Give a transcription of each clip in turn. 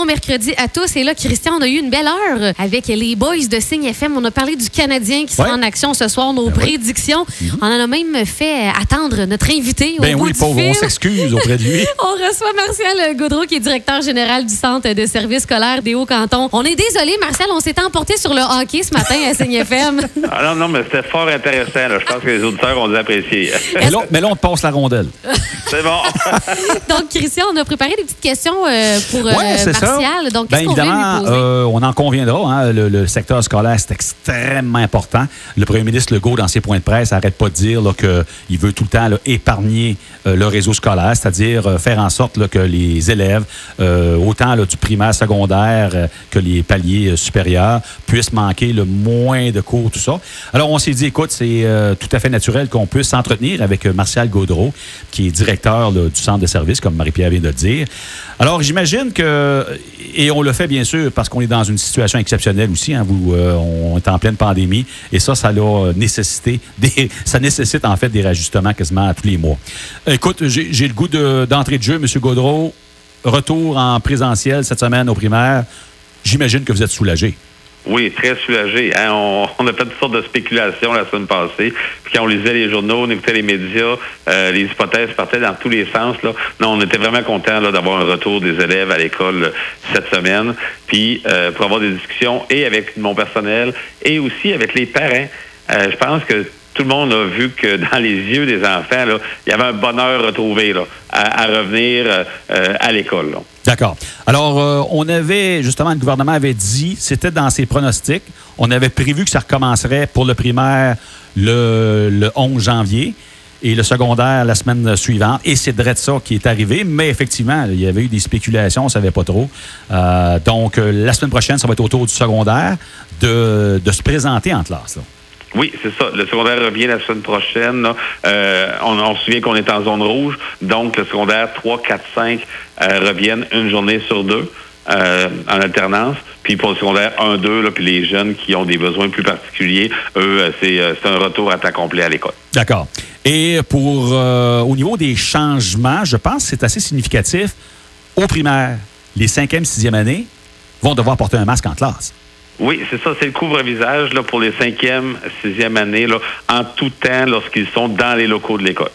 bon mercredi à tous. Et là, Christian, on a eu une belle heure avec les boys de Signe FM. On a parlé du Canadien qui sera Ouais. en action ce soir, nos Ben oui. prédictions. On en a même fait attendre notre invité au Ben bout oui, du pauvre, fil. on s'excuse auprès de lui. On reçoit Martial Gaudreau, qui est directeur général du Centre de services scolaires des Hauts-Cantons. On est désolé, Martial, on s'est emporté sur le hockey ce matin à Signe FM. Ah non, non, mais c'était fort intéressant. là. Je pense que les auditeurs ont dû apprécier. Mais là, mais là, on te passe la rondelle. C'est bon. Donc, Christian, on a préparé des petites questions euh, pour euh, Ouais, c'est ça. Donc, Ben, qu'est-ce qu'on veut lui évidemment, poser? euh, on en conviendra. hein, le, le secteur scolaire, c'est extrêmement important. Le premier ministre Legault, dans ses points de presse, n'arrête pas de dire qu'il veut tout le temps là, épargner euh, le réseau scolaire, c'est-à-dire euh, faire en sorte là, que les élèves, autant là, du primaire, secondaire que les paliers supérieurs, puissent manquer le moins de cours, tout ça. Alors, on s'est dit, écoute, c'est tout à fait naturel qu'on puisse s'entretenir avec Martial Gaudreau, qui est directeur du centre de service, comme Marie-Pierre vient de le dire. Alors, j'imagine que, et on le fait bien sûr parce qu'on est dans une situation exceptionnelle aussi, hein, vous, euh, on est en pleine pandémie, et ça, ça a nécessité, des, ça nécessite en fait des rajustements quasiment tous les mois. Écoute, j'ai le goût de- d'entrée de, jeu, M. Gaudreau. Retour en présentiel cette semaine aux primaires. J'imagine que vous êtes soulagé. Oui, très soulagé. hein. On, a fait toutes sortes de spéculations la semaine passée. Puis quand on lisait les journaux, on écoutait les médias, euh, les hypothèses partaient dans tous les sens. Là. Non, on était vraiment contents là, d'avoir un retour des élèves à l'école euh, cette semaine. Puis euh, pour avoir des discussions et avec mon personnel et aussi avec les parents. Euh, je pense que tout le monde a vu que dans les yeux des enfants, là, il y avait un bonheur retrouvé là, à, à revenir euh, euh, à l'école. D'accord. Alors, euh, on avait, justement, le gouvernement avait dit, c'était dans ses pronostics, on avait prévu que ça recommencerait pour le primaire le, le 11 janvier et le secondaire la semaine suivante. Et c'est de ça qui est arrivé. Mais effectivement, il y avait eu des spéculations, on ne savait pas trop. Euh, donc, euh, la semaine prochaine, ça va être autour du secondaire de, se présenter en classe. Oui, c'est ça. Le secondaire revient la semaine prochaine. Euh, on, se souvient qu'on est en zone rouge. Donc, le secondaire 3, 4, 5 euh, reviennent une journée sur deux euh, en alternance. Puis pour le secondaire 1, 2, là, puis les jeunes qui ont des besoins plus particuliers, eux, euh, c'est un retour à temps complet à l'école. D'accord. Et pour au niveau des changements, je pense que c'est assez significatif. Au primaire, les cinquième, sixième années vont devoir porter un masque en classe. Oui, c'est ça. C'est le couvre-visage là, pour les cinquième, sixième années, là, en tout temps lorsqu'ils sont dans les locaux de l'école.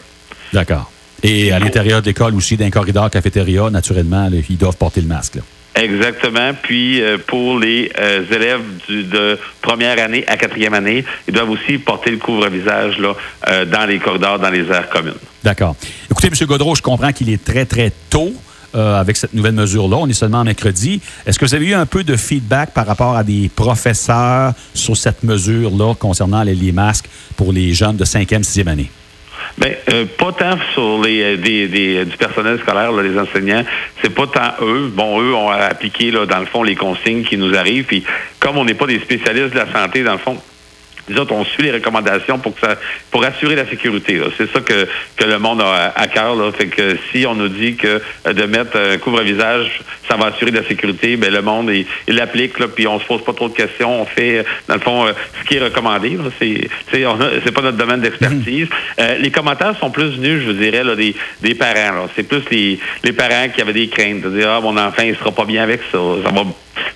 D'accord. Et à l'intérieur de l'école aussi, d'un corridor cafétéria, naturellement, là, ils doivent porter le masque. là. Exactement. Puis euh, pour les euh, élèves du, de première année à quatrième année, ils doivent aussi porter le couvre-visage là, euh, dans les corridors, dans les aires communes. D'accord. Écoutez, M. Godreau, je comprends qu'il est très, très tôt euh, avec cette nouvelle mesure-là. On est seulement mercredi. Est-ce que vous avez eu un peu de feedback par rapport à des professeurs sur cette mesure-là concernant les, masques pour les jeunes de cinquième, sixième année? Ben, euh, pas tant sur les euh, du personnel scolaire, les enseignants. C'est pas tant eux. Bon, eux ont appliqué là, dans le fond les consignes qui nous arrivent. Puis comme on n'est pas des spécialistes de la santé, dans le fond. Nous autres, on suit les recommandations pour que ça, pour assurer la sécurité. C'est ça que, que le monde a à, cœur. Là. Fait que si on nous dit que euh, de mettre un couvre-visage, ça va assurer la sécurité, ben le monde il l'applique. Puis on se pose pas trop de questions. On fait, euh, dans le fond, euh, ce qui est recommandé. C'est, c'est, on a- c'est pas notre domaine d'expertise. Euh, les commentaires sont plus venus, je vous dirais, là, des, des parents. C'est plus les, les parents qui avaient des craintes de dire ah mon enfant il sera pas bien avec ça. Ça va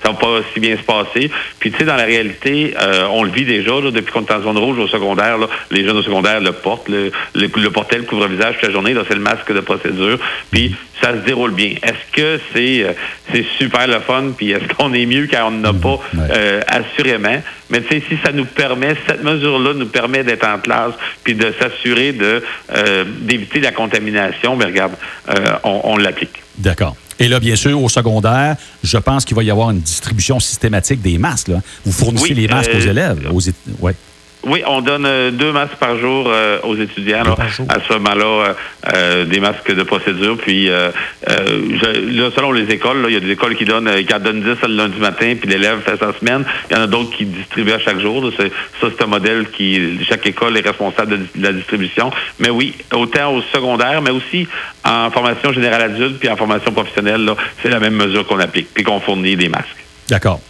ça va pas si bien se passer. Puis, tu sais, dans la réalité, euh, on le vit déjà, là, depuis qu'on est en zone rouge au secondaire, là, les jeunes au secondaire le portent, le, le, le portaient, le couvre-visage toute la journée, là, c'est le masque de procédure. Puis, ça se déroule bien. Est-ce que c'est euh, c'est super le fun? Puis, est-ce qu'on est mieux quand on n'en a pas? Ouais. Euh, assurément? Mais, tu sais, si ça nous permet, cette mesure-là nous permet d'être en classe, puis de s'assurer de euh, d'éviter la contamination, mais regarde, euh, on, on l'applique. D'accord. Et là, bien sûr, au secondaire, je pense qu'il va y avoir une distribution systématique des masques. là. Vous fournissez Oui, les masques euh, aux élèves. là, Aux ouais. Oui, on donne euh, deux masques par jour euh, aux étudiants. Là. À ce moment-là, euh, euh, des masques de procédure. Puis, euh, euh, je- là, selon les écoles, il y a des écoles qui donnent, qui en donnent 10 le lundi matin, puis l'élève fait sa semaine. Il y en a d'autres qui distribuent à chaque jour. là. C'est- Ça, c'est un modèle qui, chaque école est responsable de, de la distribution. Mais oui, autant au secondaire, mais aussi en formation générale adulte, puis en formation professionnelle, là, c'est la même mesure qu'on applique, puis qu'on fournit des masques. D'accord.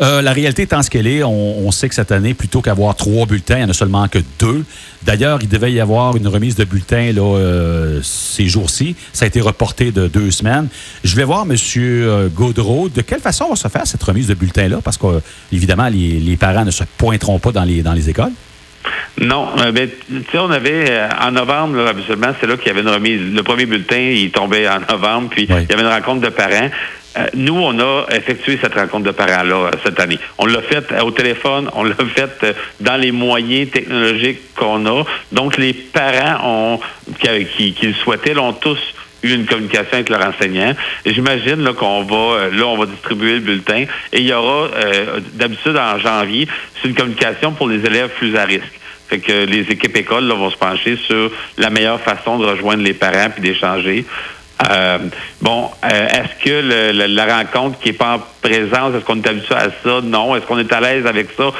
Euh, la réalité étant ce qu'elle est, on, sait que cette année, plutôt qu'avoir trois bulletins, il n'y en a seulement que deux. D'ailleurs, il devait y avoir une remise de bulletins là, euh, ces jours-ci. Ça a été reporté de deux semaines. Je vais voir M. Gaudreau. De quelle façon va se faire cette remise de bulletins-là? Parce que, évidemment, les, parents ne se pointeront pas dans les, dans les écoles. Non, mais ben, tu sais, on avait en novembre, absolument, c'est là qu'il y avait une remise. Le premier bulletin, il tombait en novembre, puis il y avait une rencontre de parents. Euh, nous, on a effectué cette rencontre de parents-là euh, cette année. On l'a fait euh, au téléphone, on l'a fait dans les moyens technologiques qu'on a. Donc, les parents ont, qui, qui, le souhaitaient l'ont tous eu une communication avec leur enseignant. J'imagine qu'on va là, on va distribuer le bulletin. Et il y aura d'habitude en janvier, c'est une communication pour les élèves plus à risque. Fait que les équipes écoles vont se pencher sur la meilleure façon de rejoindre les parents puis d'échanger. Euh, bon, euh, est-ce que la rencontre qui n'est pas en présence, est-ce qu'on est habitué à ça? Non. Est-ce qu'on est à l'aise avec ça?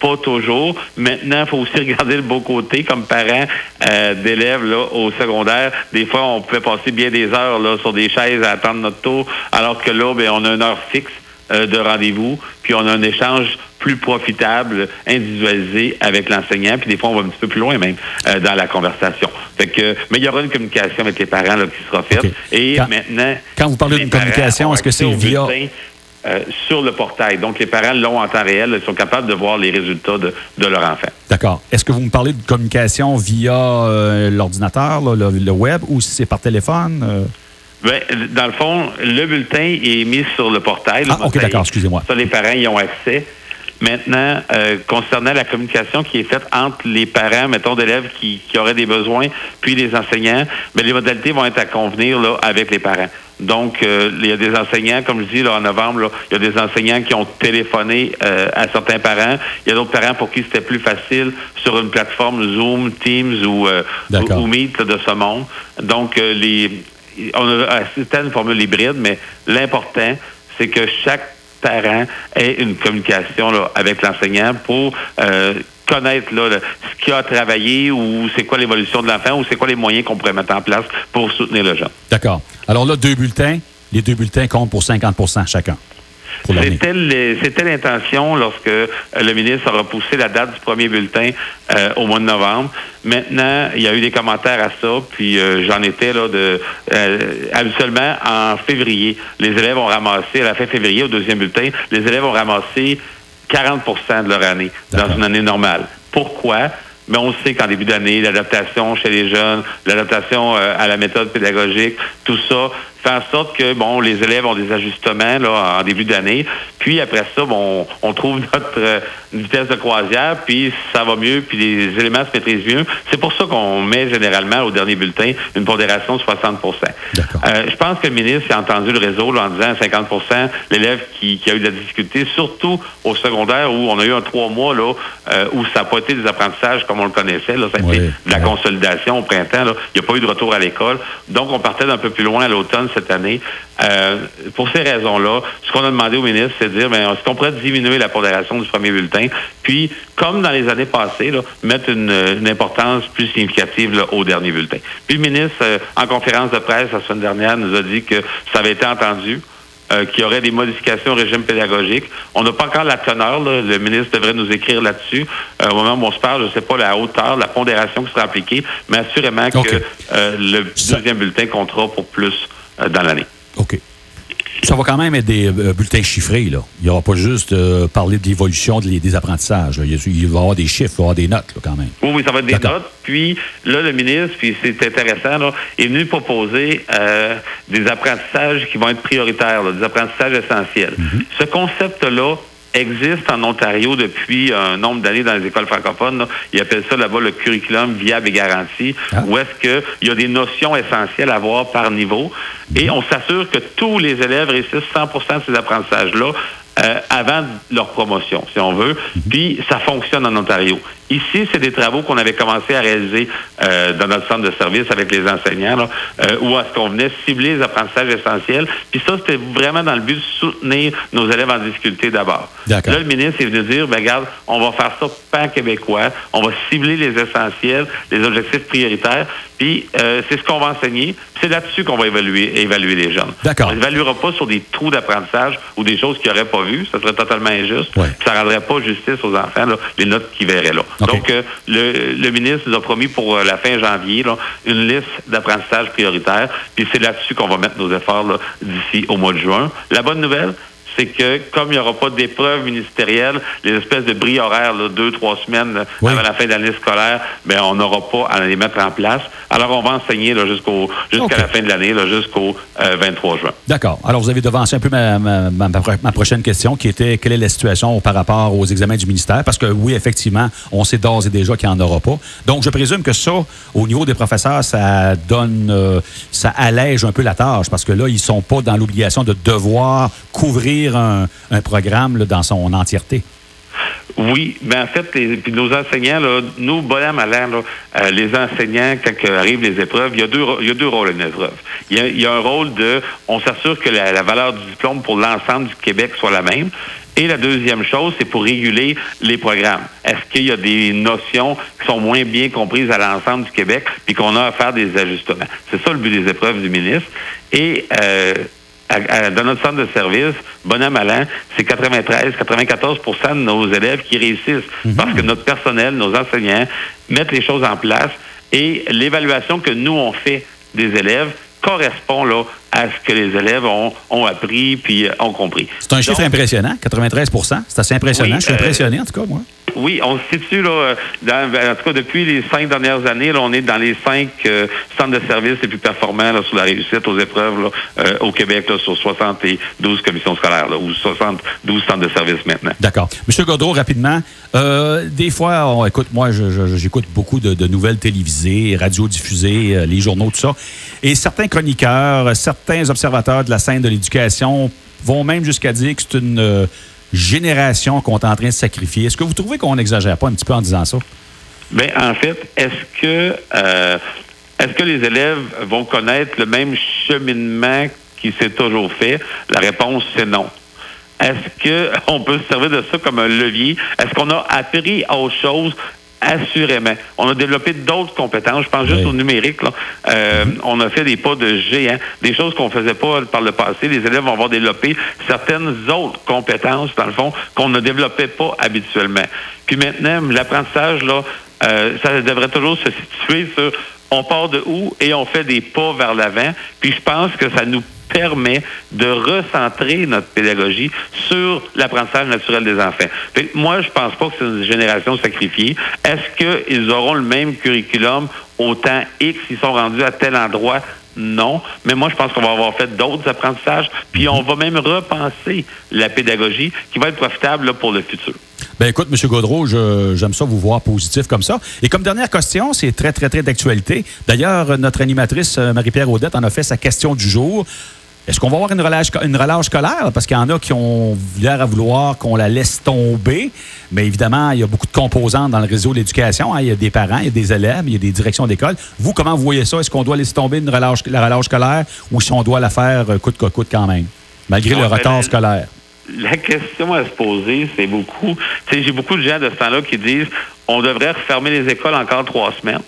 Pas toujours. Maintenant, il faut aussi regarder le beau côté. Comme parent euh, d'élèves là, au secondaire, des fois, on peut passer bien des heures là, sur des chaises à attendre notre tour, alors que là, bien, on a une heure fixe de rendez-vous, puis on a un échange plus profitable, individualisé avec l'enseignant, puis des fois on va un petit peu plus loin même euh, dans la conversation. Fait que, mais il y aura une communication avec les parents là, qui sera faite. Et maintenant, quand vous parlez d'une communication, est-ce que c'est via euh, sur le portail. Donc, les parents l'ont en temps réel, ils sont capables de voir les résultats de, leur enfant. D'accord. Est-ce que vous me parlez de communication via euh, l'ordinateur, le, web, ou si c'est par téléphone? Bien, dans le fond, le bulletin est mis sur le portail. ah, OK, d'accord, excusez-moi. Ça, les parents y ont accès. Maintenant, euh, concernant la communication qui est faite entre les parents, mettons, d'élèves qui, qui, auraient des besoins, puis les enseignants, bien, les modalités vont être à convenir là, avec les parents. Donc, euh, il y a des enseignants, comme je dis, là, en novembre, là, il y a des enseignants qui ont téléphoné euh, à certains parents. Il y a d'autres parents pour qui c'était plus facile sur une plateforme Zoom, Teams ou, ou, Meet de ce monde. Donc, les, on a assisté à une formule hybride, mais l'important, c'est que chaque parent ait une communication avec l'enseignant pour euh, connaître ce qu'il a travaillé ou c'est quoi l'évolution de l'enfant ou c'est quoi les moyens qu'on pourrait mettre en place pour soutenir le jeune. D'accord. Alors là, deux bulletins. Les deux bulletins comptent pour 50% chacun. C'était l'intention lorsque euh, le ministre a repoussé la date du premier bulletin euh, au mois de novembre. Maintenant, il y a eu des commentaires à ça, puis euh, j'en étais là de habituellement en février, les élèves ont ramassé à la fin février au deuxième bulletin, les élèves ont ramassé 40% de leur année dans une année normale. Pourquoi? Mais on sait qu'en début d'année, l'adaptation chez les jeunes, l'adaptation à la méthode pédagogique, tout ça fait en sorte que bon, les élèves ont des ajustements là, en début d'année. Puis après ça, bon, on trouve notre euh, vitesse de croisière, puis ça va mieux, puis les éléments se maîtrisent mieux. C'est pour ça qu'on met généralement au dernier bulletin une pondération de 60% euh, Je pense que le ministre a entendu le réseau en disant 50% l'élève qui, a eu de la difficulté, surtout au secondaire où on a eu un trois mois là, euh, où ça n'a pas été des apprentissages comme on le connaissait. Là, ça a été de la consolidation au printemps. Il n'y a pas eu de retour à l'école. Donc, on partait d'un peu plus loin à l'automne cette année. Euh, pour ces raisons-là, ce qu'on a demandé au ministre, c'est de dire, ben, est-ce qu'on pourrait diminuer la pondération du premier bulletin, puis, comme dans les années passées, mettre une, importance plus significative au dernier bulletin. Puis le ministre, euh, en conférence de presse la semaine dernière, nous a dit que ça avait été entendu. Euh, qu'il y aurait des modifications au régime pédagogique. On n'a pas encore la teneur. Le ministre devrait nous écrire là-dessus. au moment où on se parle, je ne sais pas la hauteur, la pondération qui sera appliquée, mais assurément que le deuxième bulletin comptera pour plus dans l'année. OK. Ça va quand même être des euh, bulletins chiffrés. Là. Il n'y aura pas juste euh, parler de l'évolution des apprentissages. Il, va y avoir des chiffres, il va y avoir des notes quand même. Oui, oui, ça va être des notes. Puis là, le ministre, puis c'est intéressant, là, est venu proposer des apprentissages qui vont être prioritaires, des apprentissages essentiels. Mm-hmm. Ce concept-là, existe en Ontario depuis un nombre d'années dans les écoles francophones. Ils appellent ça là-bas le curriculum viable et garanti, ah. où est-ce qu'il y a des notions essentielles à avoir par niveau. Et on s'assure que tous les élèves réussissent 100% de ces apprentissages-là euh, avant leur promotion, si on veut. Mhm. Puis ça fonctionne en Ontario. Ici, c'est des travaux qu'on avait commencé à réaliser euh, dans notre centre de service avec les enseignants, là, euh, où est-ce qu'on venait cibler les apprentissages essentiels. Puis ça, c'était vraiment dans le but de soutenir nos élèves en difficulté d'abord. Là, le ministre est venu dire, ben regarde, on va faire ça pan québécois, on va cibler les essentiels, les objectifs prioritaires, puis euh, c'est ce qu'on va enseigner. C'est là-dessus qu'on va évaluer, évaluer les jeunes. D'accord. On n'évaluera pas sur des trous d'apprentissage ou des choses qu'ils n'auraient pas vues. Ça serait totalement injuste. Ouais. Ça ne rendrait pas justice aux enfants, là, les notes qu'ils verraient là. Donc, euh, le, le ministre nous a promis pour euh, la fin janvier là, une liste d'apprentissage prioritaires. Puis c'est là-dessus qu'on va mettre nos efforts d'ici au mois de juin. La bonne nouvelle, c'est que comme il n'y aura pas d'épreuve ministérielle, les espèces de bris horaires, là, deux, trois semaines Oui. avant la fin de l'année scolaire, ben on n'aura pas à les mettre en place. Alors on va enseigner jusqu'au jusqu'à la fin de l'année, jusqu'au euh, 23 juin. D'accord. Alors, vous avez devancé un peu ma, ma- ma- ma prochaine question, qui était quelle est la situation par rapport aux examens du ministère? Parce que oui, effectivement, on sait d'ores et déjà qu'il n'y en aura pas. Donc, je présume que ça, au niveau des professeurs, ça donne, euh, ça allège un peu la tâche, parce que là, ils ne sont pas dans l'obligation de devoir couvrir un, programme dans son entièreté? Oui, mais en fait, puis nos enseignants, là, nous, bonhomme à l'air, les enseignants, quand arrivent les épreuves, il y a deux, il y a deux rôles à une épreuve. Il y a, un rôle de, on s'assure que la, la valeur du diplôme pour l'ensemble du Québec soit la même. Et la deuxième chose, c'est pour réguler les programmes. Est-ce qu'il y a des notions qui sont moins bien comprises à l'ensemble du Québec, puis qu'on a à faire des ajustements? C'est ça le but des épreuves du ministre. Et euh, à- à- dans notre centre de service, bon an, mal an, c'est 93, 94% de nos élèves qui réussissent parce que notre personnel, nos enseignants mettent les choses en place et l'évaluation que nous, on fait des élèves correspond là, à ce que les élèves ont, ont appris puis euh, ont compris. C'est un chiffre impressionnant, 93% C'est assez impressionnant. Oui, je suis euh, impressionné, en tout cas, moi. Oui, on se situe là, euh, dans, ben, en tout cas depuis les cinq dernières années, on est dans les cinq euh, centres de services les plus performants sur la réussite aux épreuves euh, au Québec sur 72 commissions scolaires ou 72 centres de services maintenant. D'accord. Monsieur Godreau, rapidement, des fois, on, écoute, moi, j'écoute beaucoup de, de nouvelles télévisées, radiodiffusées, euh, les journaux, tout ça. Et certains chroniqueurs, certains observateurs de la scène de l'éducation vont même jusqu'à dire que c'est une génération qu'on est en train de sacrifier. Est-ce que vous trouvez qu'on n'exagère pas un petit peu en disant ça? Ben, en fait, est-ce que euh, est-ce que les élèves vont connaître le même cheminement qui s'est toujours fait? La réponse, c'est non. Est-ce que on peut se servir de ça comme un levier? Est-ce qu'on a appris autre chose? Assurément. On a développé d'autres compétences. Je pense juste Oui. au numérique. Là. Euh, On a fait des pas de géant, des choses qu'on faisait pas par le passé. Les élèves vont avoir développé certaines autres compétences, dans le fond, qu'on ne développait pas habituellement. Puis maintenant, l'apprentissage, là, euh, ça devrait toujours se situer sur on part de où et on fait des pas vers l'avant. Puis je pense que ça nous permet de recentrer notre pédagogie sur l'apprentissage naturel des enfants. Moi, je pense pas que c'est une génération sacrifiée. Est-ce qu'ils auront le même curriculum au temps X, ils sont rendus à tel endroit? Non. Mais moi, je pense qu'on va avoir fait d'autres apprentissages, puis on va même repenser la pédagogie qui va être profitable pour le futur. Ben écoute, M. Gaudreau, j'aime ça vous voir positif comme ça. Et comme dernière question, c'est très, très, très d'actualité. D'ailleurs, notre animatrice euh, Marie-Pierre Audette en a fait sa question du jour. Est-ce qu'on va avoir une relâche, une relâche scolaire? Parce qu'il y en a qui ont l'air à vouloir qu'on la laisse tomber. Mais évidemment, il y a beaucoup de composantes dans le réseau de l'éducation. hein. Il y a des parents, il y a des élèves, il y a des directions d'école. Vous, comment vous voyez ça? Est-ce qu'on doit laisser tomber une relâche, la relâche scolaire ou si on doit la faire euh, coûte que coûte quand même, malgré Non, le retard la- scolaire? La question à se poser, c'est beaucoup. Tu sais, j'ai beaucoup de gens de ce temps-là qui disent on devrait refermer les écoles encore trois semaines.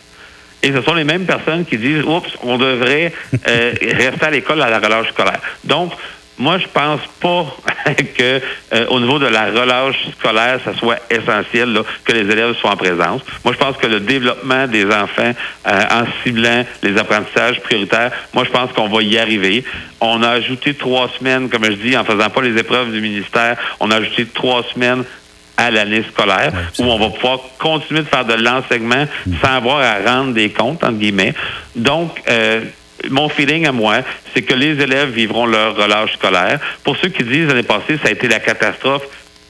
Et ce sont les mêmes personnes qui disent oups, on devrait euh, rester à l'école à la relâche scolaire. Donc, moi, je pense pas que euh, au niveau de la relâche scolaire, ça soit essentiel là, que les élèves soient en présence. Moi, je pense que le développement des enfants euh, en ciblant les apprentissages prioritaires, moi, je pense qu'on va y arriver. On a ajouté trois semaines, comme je dis, en faisant pas les épreuves du ministère, on a ajouté trois semaines à l'année scolaire, où on va pouvoir continuer de faire de l'enseignement sans avoir à rendre des comptes, entre guillemets. Donc, euh, mon feeling à moi, c'est que les élèves vivront leur relâche scolaire. Pour ceux qui disent l'année passée, ça a été la catastrophe,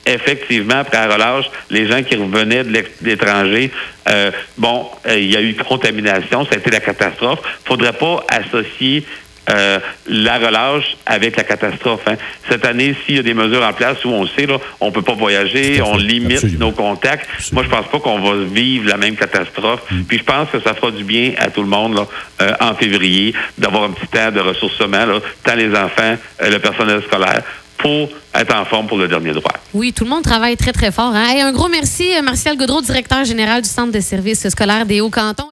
effectivement, après la relâche, les gens qui revenaient de l'étranger, euh, bon, euh, il y a eu contamination, ça a été la catastrophe. faudrait pas associer euh, la relâche avec la catastrophe. hein. Cette année, s'il y a des mesures en place où on sait, là, on peut pas voyager, on limite Absolument. nos contacts. Moi, je pense pas qu'on va vivre la même catastrophe. Mm. Puis je pense que ça fera du bien à tout le monde là, euh, en février d'avoir un petit temps de ressourcement, là, tant les enfants, euh, le personnel scolaire, pour être en forme pour le dernier droit. Oui, tout le monde travaille très, très fort. hein. Hey, un gros merci, euh, Martial Godreau, directeur général du Centre de services scolaires des Hauts-Cantons.